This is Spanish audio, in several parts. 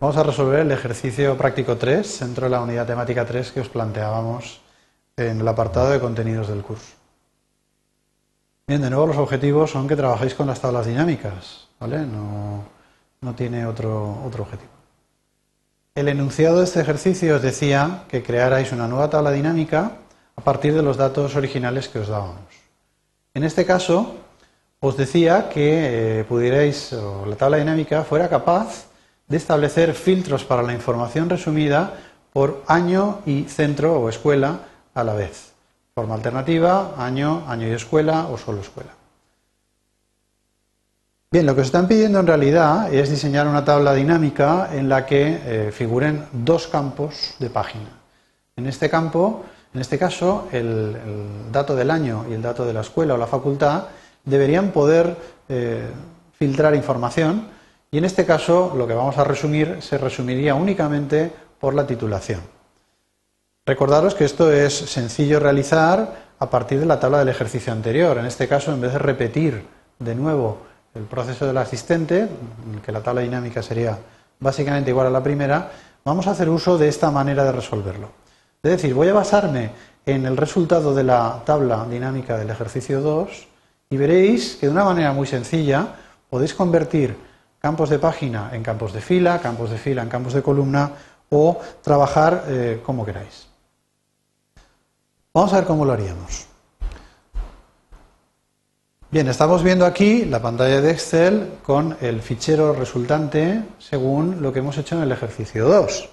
Vamos a resolver el ejercicio práctico 3 dentro de la unidad temática 3 que os planteábamos en el apartado de contenidos del curso. Bien, de nuevo los objetivos son que trabajéis con las tablas dinámicas, ¿vale? No, no tiene otro, otro objetivo. El enunciado de este ejercicio os decía que crearais una nueva tabla dinámica a partir de los datos originales que os dábamos. En este caso, os decía que eh, pudierais, o la tabla dinámica fuera capaz de establecer filtros para la información resumida por año y centro o escuela a la vez. Forma alternativa, año, año y escuela o solo escuela. Bien, lo que os están pidiendo en realidad es diseñar una tabla dinámica en la que eh, figuren dos campos de página. En este campo, en este caso, el, dato del año y el dato de la escuela o la facultad deberían poder eh, filtrar información y en este caso, lo que vamos a resumir se resumiría únicamente por la titulación. Recordaros que esto es sencillo realizar a partir de la tabla del ejercicio anterior. En este caso, en vez de repetir de nuevo el proceso del asistente, que la tabla dinámica sería básicamente igual a la primera, vamos a hacer uso de esta manera de resolverlo. Es decir, voy a basarme en el resultado de la tabla dinámica del ejercicio 2 y veréis que de una manera muy sencilla podéis convertir campos de página en campos de fila, campos de fila en campos de columna o trabajar eh, como queráis. Vamos a ver cómo lo haríamos. Bien, estamos viendo aquí la pantalla de Excel con el fichero resultante según lo que hemos hecho en el ejercicio 2.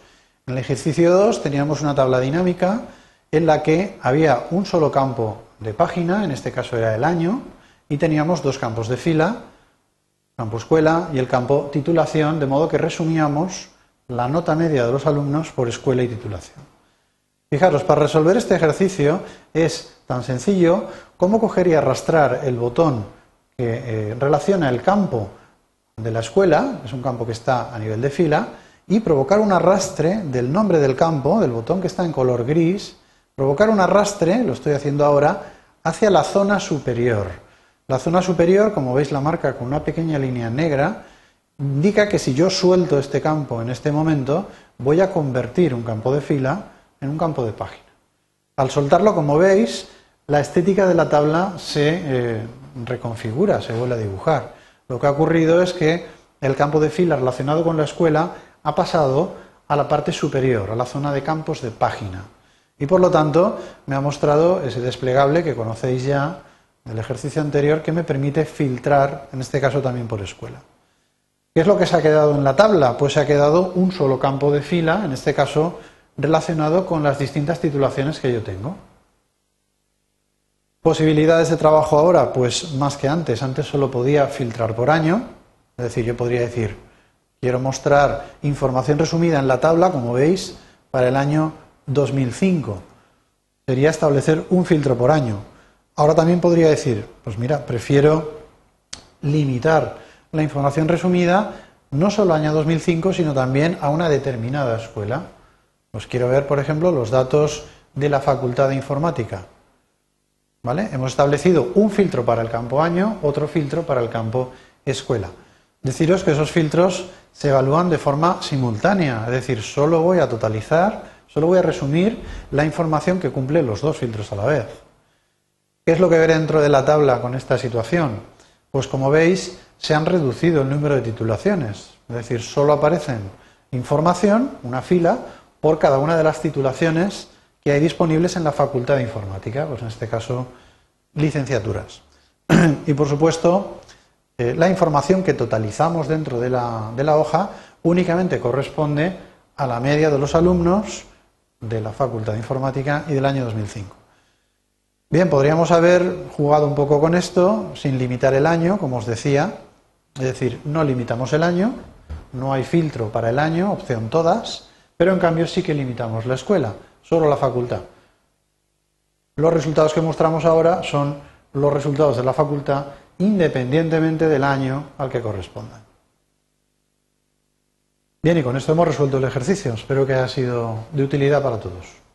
En el ejercicio 2 teníamos una tabla dinámica en la que había un solo campo de página, en este caso era el año, y teníamos dos campos de fila, campo escuela y el campo titulación, de modo que resumíamos la nota media de los alumnos por escuela y titulación. Fijaros, para resolver este ejercicio es tan sencillo como coger y arrastrar el botón que eh, relaciona el campo de la escuela, es un campo que está a nivel de fila, y provocar un arrastre del nombre del campo, del botón que está en color gris, provocar un arrastre, lo estoy haciendo ahora, hacia la zona superior. La zona superior, como veis la marca con una pequeña línea negra, indica que si yo suelto este campo en este momento, voy a convertir un campo de fila en un campo de página. Al soltarlo, como veis, la estética de la tabla se eh, reconfigura, se vuelve a dibujar. Lo que ha ocurrido es que el campo de fila relacionado con la escuela ha pasado a la parte superior, a la zona de campos de página. Y por lo tanto me ha mostrado ese desplegable que conocéis ya del ejercicio anterior que me permite filtrar, en este caso también por escuela. ¿Qué es lo que se ha quedado en la tabla? Pues se ha quedado un solo campo de fila, en este caso relacionado con las distintas titulaciones que yo tengo. Posibilidades de trabajo ahora, pues más que antes. Antes solo podía filtrar por año, es decir, yo podría decir, quiero mostrar información resumida en la tabla, como veis, para el año 2005. Sería establecer un filtro por año. Ahora también podría decir, pues mira, prefiero limitar la información resumida no solo al año 2005, sino también a una determinada escuela. Pues quiero ver, por ejemplo, los datos de la Facultad de Informática. ¿Vale? Hemos establecido un filtro para el campo año, otro filtro para el campo escuela. Deciros que esos filtros se evalúan de forma simultánea, es decir, solo voy a totalizar, solo voy a resumir la información que cumple los dos filtros a la vez. ¿Qué es lo que ve dentro de la tabla con esta situación? Pues como veis, se han reducido el número de titulaciones, es decir, solo aparecen información, una fila, por cada una de las titulaciones que hay disponibles en la Facultad de Informática, pues en este caso, licenciaturas. y por supuesto, eh, la información que totalizamos dentro de la, de la hoja únicamente corresponde a la media de los alumnos de la Facultad de Informática y del año 2005. Bien, podríamos haber jugado un poco con esto sin limitar el año, como os decía. Es decir, no limitamos el año, no hay filtro para el año, opción todas, pero en cambio sí que limitamos la escuela, solo la facultad. Los resultados que mostramos ahora son los resultados de la facultad independientemente del año al que correspondan. Bien, y con esto hemos resuelto el ejercicio. Espero que haya sido de utilidad para todos.